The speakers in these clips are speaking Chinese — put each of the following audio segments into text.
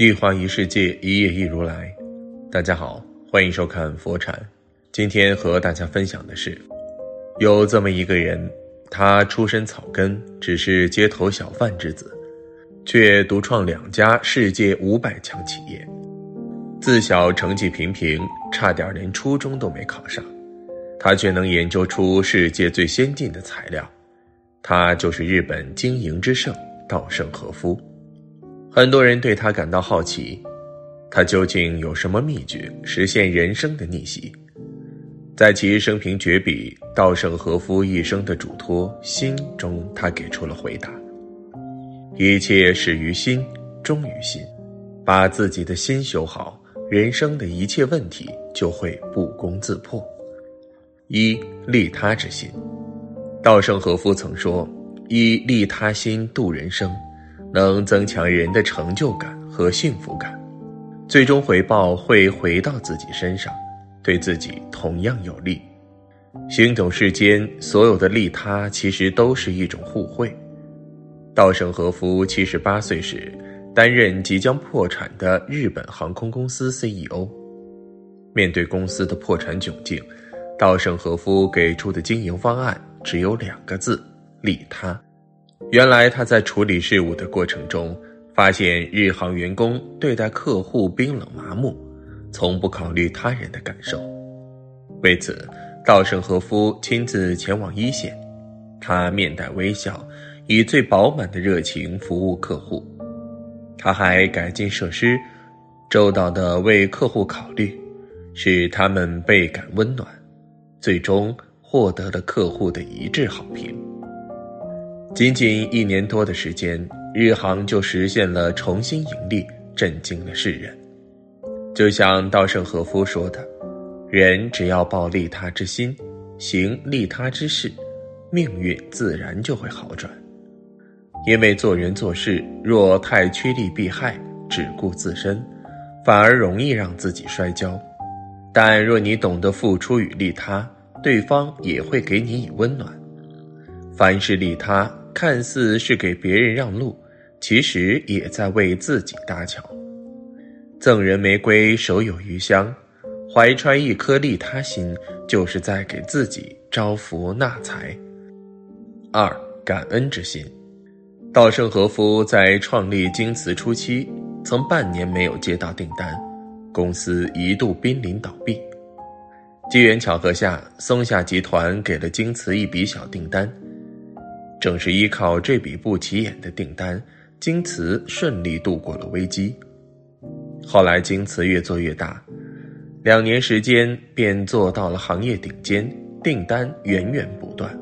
一花一世界，一叶一如来。大家好，欢迎收看佛禅。今天和大家分享的是，有这么一个人，他出身草根，只是街头小贩之子，却独创两家世界五百强企业。自小成绩平平，差点连初中都没考上，他却能研究出世界最先进的材料。他就是日本经营之圣稻盛和夫。很多人对他感到好奇，他究竟有什么秘诀实现人生的逆袭？在其生平绝笔《稻盛和夫一生的嘱托：心》中，他给出了回答：一切始于心，终于心。把自己的心修好，人生的一切问题就会不攻自破。一利他之心，稻盛和夫曾说：“以利他心度人生。”能增强人的成就感和幸福感，最终回报会回到自己身上，对自己同样有利。行走世间，所有的利他其实都是一种互惠。稻盛和夫七十八岁时，担任即将破产的日本航空公司 CEO。面对公司的破产窘境，稻盛和夫给出的经营方案只有两个字：利他。原来他在处理事务的过程中，发现日航员工对待客户冰冷麻木，从不考虑他人的感受。为此，稻盛和夫亲自前往一线，他面带微笑，以最饱满的热情服务客户。他还改进设施，周到的为客户考虑，使他们倍感温暖，最终获得了客户的一致好评。仅仅一年多的时间，日航就实现了重新盈利，震惊了世人。就像稻盛和夫说的：“人只要抱利他之心，行利他之事，命运自然就会好转。因为做人做事若太趋利避害，只顾自身，反而容易让自己摔跤；但若你懂得付出与利他，对方也会给你以温暖。凡事利他。”看似是给别人让路，其实也在为自己搭桥。赠人玫瑰，手有余香，怀揣一颗利他心，就是在给自己招福纳财。二感恩之心，稻盛和夫在创立京瓷初期，曾半年没有接到订单，公司一度濒临倒闭。机缘巧合下，松下集团给了京瓷一笔小订单。正是依靠这笔不起眼的订单，京瓷顺利度过了危机。后来，京瓷越做越大，两年时间便做到了行业顶尖，订单源源不断。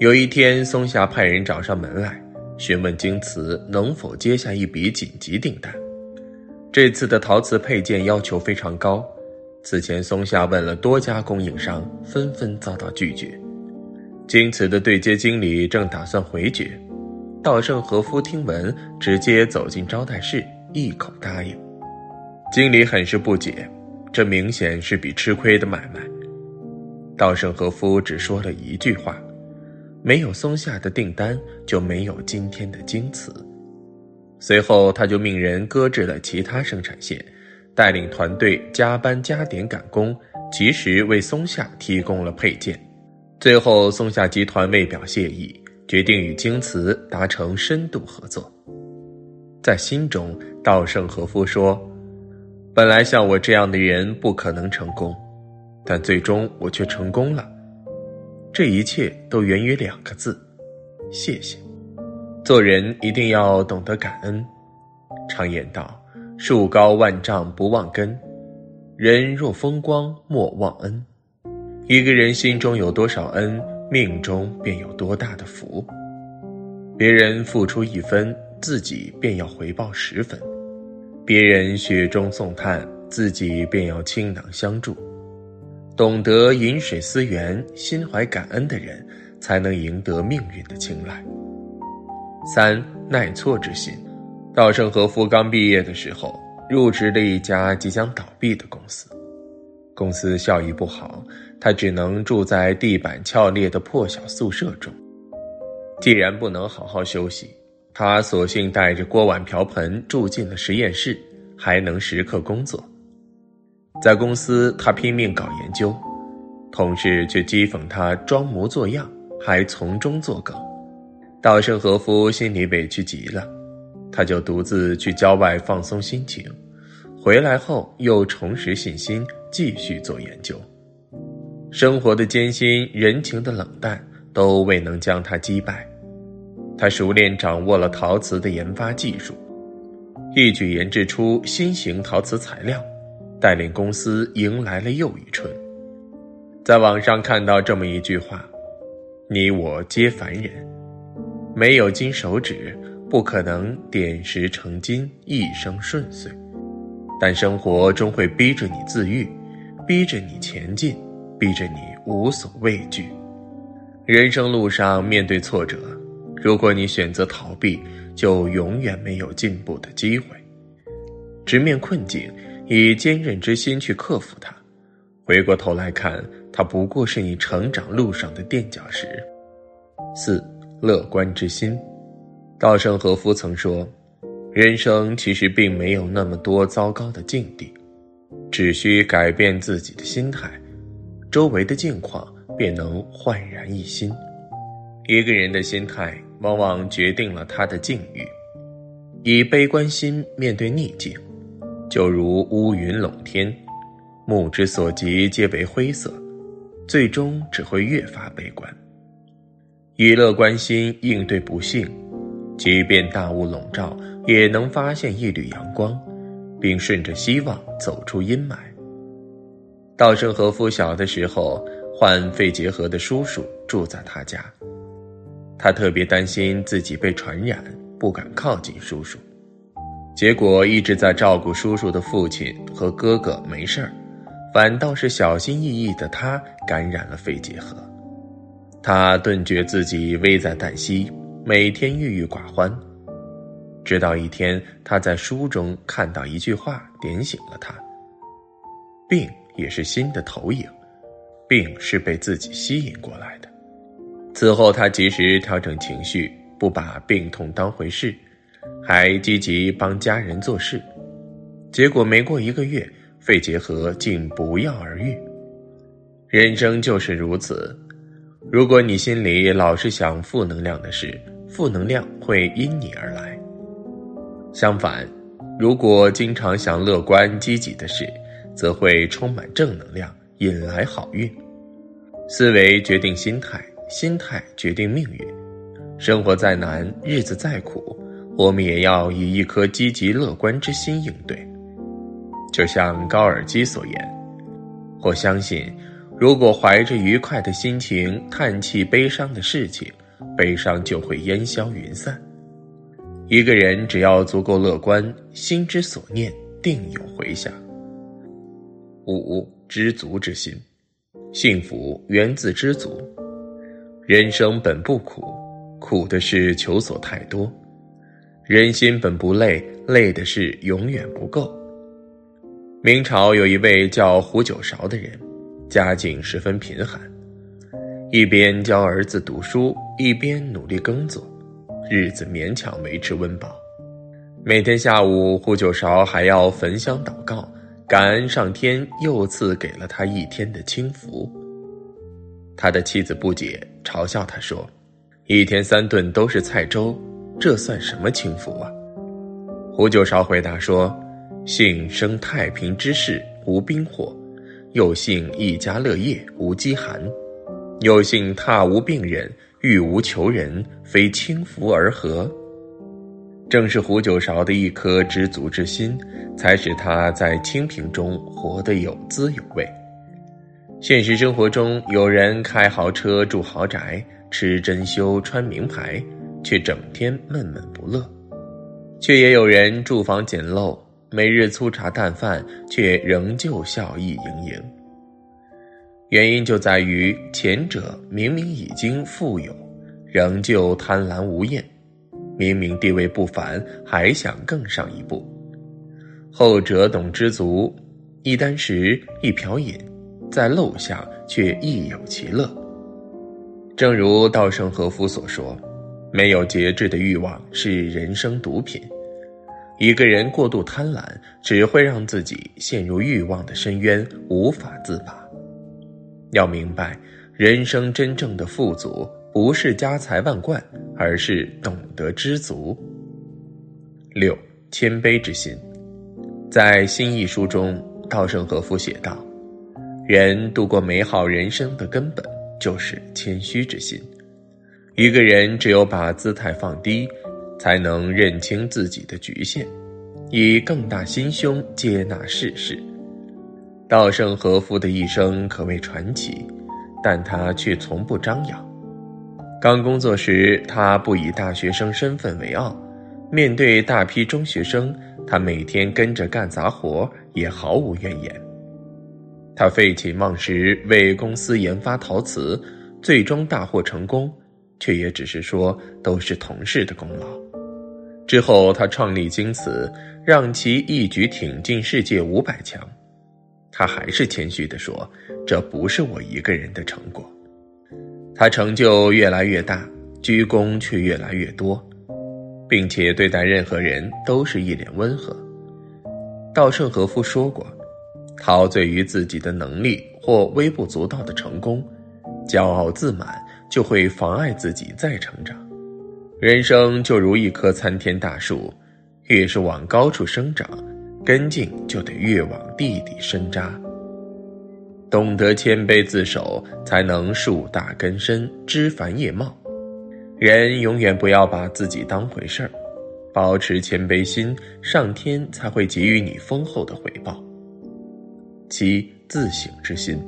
有一天，松下派人找上门来，询问京瓷能否接下一笔紧急订单。这次的陶瓷配件要求非常高，此前松下问了多家供应商，纷纷遭到拒绝。京瓷的对接经理正打算回绝，稻盛和夫听闻，直接走进招待室，一口答应。经理很是不解，这明显是笔吃亏的买卖。稻盛和夫只说了一句话：“没有松下的订单，就没有今天的京瓷。”随后，他就命人搁置了其他生产线，带领团队加班加点赶工，及时为松下提供了配件。最后，松下集团为表谢意，决定与京瓷达成深度合作。在心中，稻盛和夫说：“本来像我这样的人不可能成功，但最终我却成功了。这一切都源于两个字：谢谢。做人一定要懂得感恩。常言道：‘树高万丈不忘根，人若风光莫忘恩。’”一个人心中有多少恩，命中便有多大的福。别人付出一分，自己便要回报十分；别人雪中送炭，自己便要倾囊相助。懂得饮水思源、心怀感恩的人，才能赢得命运的青睐。三耐挫之心。稻盛和夫刚毕业的时候，入职了一家即将倒闭的公司。公司效益不好，他只能住在地板翘裂的破小宿舍中。既然不能好好休息，他索性带着锅碗瓢盆住进了实验室，还能时刻工作。在公司，他拼命搞研究，同事却讥讽他装模作样，还从中作梗。稻盛和夫心里委屈极了，他就独自去郊外放松心情，回来后又重拾信心，继续做研究。生活的艰辛，人情的冷淡，都未能将他击败。他熟练掌握了陶瓷的研发技术，一举研制出新型陶瓷材料。带领公司迎来了又一春。在网上看到这么一句话：“你我皆凡人，没有金手指，不可能点石成金，一生顺遂。但生活终会逼着你自愈，逼着你前进，逼着你无所畏惧。人生路上面对挫折，如果你选择逃避，就永远没有进步的机会。直面困境。”以坚韧之心去克服它，回过头来看，它不过是你成长路上的垫脚石。四、乐观之心。稻盛和夫曾说：“人生其实并没有那么多糟糕的境地，只需改变自己的心态，周围的境况便能焕然一新。”一个人的心态往往决定了他的境遇。以悲观心面对逆境。就如乌云笼天，目之所及皆为灰色，最终只会越发悲观。以乐观心应对不幸，即便大雾笼罩，也能发现一缕阳光，并顺着希望走出阴霾。稻盛和夫小的时候，患肺结核的叔叔住在他家，他特别担心自己被传染，不敢靠近叔叔。结果一直在照顾叔叔的父亲和哥哥没事儿，反倒是小心翼翼的他感染了肺结核。他顿觉自己危在旦夕，每天郁郁寡欢。直到一天，他在书中看到一句话，点醒了他：病也是新的投影，病是被自己吸引过来的。此后，他及时调整情绪，不把病痛当回事。还积极帮家人做事，结果没过一个月，肺结核竟不药而愈。人生就是如此，如果你心里老是想负能量的事，负能量会因你而来；相反，如果经常想乐观积极的事，则会充满正能量，引来好运。思维决定心态，心态决定命运。生活再难，日子再苦。我们也要以一颗积极乐观之心应对，就像高尔基所言：“我相信，如果怀着愉快的心情叹气悲伤的事情，悲伤就会烟消云散。一个人只要足够乐观，心之所念定有回响。”五知足之心，幸福源自知足。人生本不苦，苦的是求索太多。人心本不累，累的是永远不够。明朝有一位叫胡九韶的人，家境十分贫寒，一边教儿子读书，一边努力耕作，日子勉强维持温饱。每天下午，胡九韶还要焚香祷告，感恩上天又赐给了他一天的清福。他的妻子不解，嘲笑他说：“一天三顿都是菜粥。”这算什么清福啊？胡九韶回答说：“幸生太平之世，无兵祸；又幸一家乐业，无饥寒；又幸榻无病人，欲无求人，非清福而何？”正是胡九韶的一颗知足之心，才使他在清贫中活得有滋有味。现实生活中，有人开豪车、住豪宅、吃珍馐、穿名牌。却整天闷闷不乐，却也有人住房简陋，每日粗茶淡饭，却仍旧笑意盈盈。原因就在于前者明明已经富有，仍旧贪婪无厌；明明地位不凡，还想更上一步；后者懂知足，一箪食，一瓢饮，在陋巷却亦有其乐。正如稻盛和夫所说。没有节制的欲望是人生毒品。一个人过度贪婪，只会让自己陷入欲望的深渊，无法自拔。要明白，人生真正的富足，不是家财万贯，而是懂得知足。六，谦卑之心。在《新一书》中，稻盛和夫写道：“人度过美好人生的根本，就是谦虚之心。一个人只有把姿态放低，才能认清自己的局限，以更大心胸接纳世事。”稻盛和夫的一生可谓传奇，但他却从不张扬。刚工作时，他不以大学生身份为傲；面对大批中学生，他每天跟着干杂活，也毫无怨言。他废寝忘食为公司研发陶瓷，最终大获成功，却也只是说都是同事的功劳。之后，他创立京瓷，让其一举挺进世界五百强。他还是谦虚地说：“这不是我一个人的成果。”他成就越来越大，鞠躬却越来越多，并且对待任何人都是一脸温和。稻盛和夫说过：“陶醉于自己的能力或微不足道的成功，骄傲自满就会妨碍自己再成长。人生就如一棵参天大树，越是往高处生长。”根茎就得越往地底深扎，懂得谦卑自守，才能树大根深，枝繁叶茂。人永远不要把自己当回事儿，保持谦卑心，上天才会给予你丰厚的回报。七自省之心，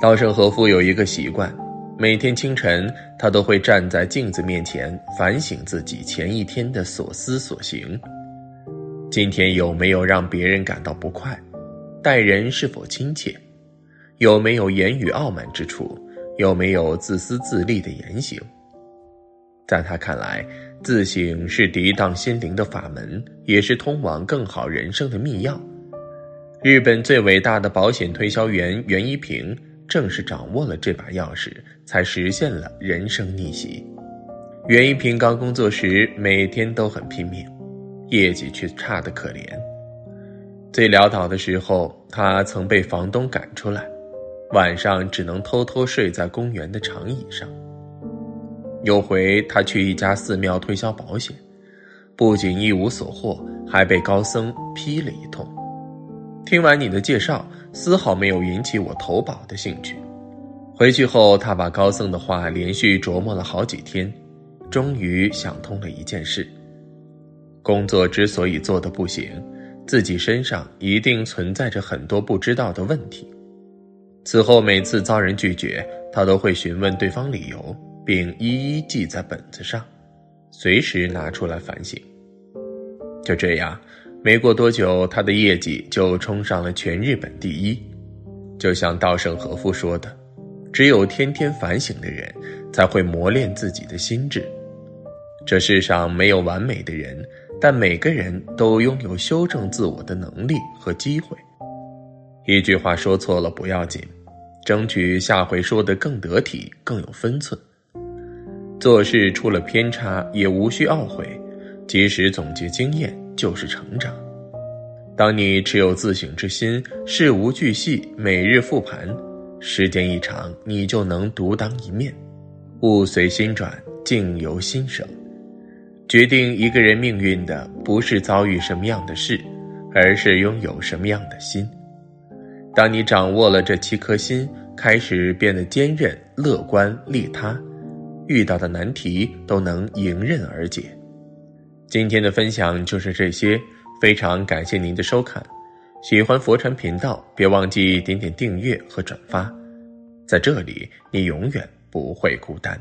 稻盛和夫有一个习惯，每天清晨他都会站在镜子面前反省自己前一天的所思所行。今天有没有让别人感到不快？待人是否亲切？有没有言语傲慢之处？有没有自私自利的言行？在他看来，自省是涤荡心灵的法门，也是通往更好人生的密钥。日本最伟大的保险推销员袁一平，正是掌握了这把钥匙，才实现了人生逆袭。袁一平刚工作时，每天都很拼命。业绩却差得可怜。最潦倒的时候，他曾被房东赶出来，晚上只能偷偷睡在公园的长椅上。有回他去一家寺庙推销保险，不仅一无所获，还被高僧批了一通。听完你的介绍，丝毫没有引起我投保的兴趣。回去后，他把高僧的话连续琢磨了好几天，终于想通了一件事。工作之所以做得不行，自己身上一定存在着很多不知道的问题。此后每次遭人拒绝，他都会询问对方理由，并一一记在本子上，随时拿出来反省。就这样，没过多久，他的业绩就冲上了全日本第一。就像稻盛和夫说的：“只有天天反省的人，才会磨练自己的心智。这世上没有完美的人。”但每个人都拥有修正自我的能力和机会。一句话说错了不要紧，争取下回说的更得体、更有分寸。做事出了偏差也无需懊悔，及时总结经验就是成长。当你持有自省之心，事无巨细，每日复盘，时间一长，你就能独当一面。物随心转，境由心生。决定一个人命运的不是遭遇什么样的事，而是拥有什么样的心。当你掌握了这七颗心，开始变得坚韧、乐观、利他，遇到的难题都能迎刃而解。今天的分享就是这些，非常感谢您的收看。喜欢佛禅频道，别忘记点点订阅和转发，在这里你永远不会孤单。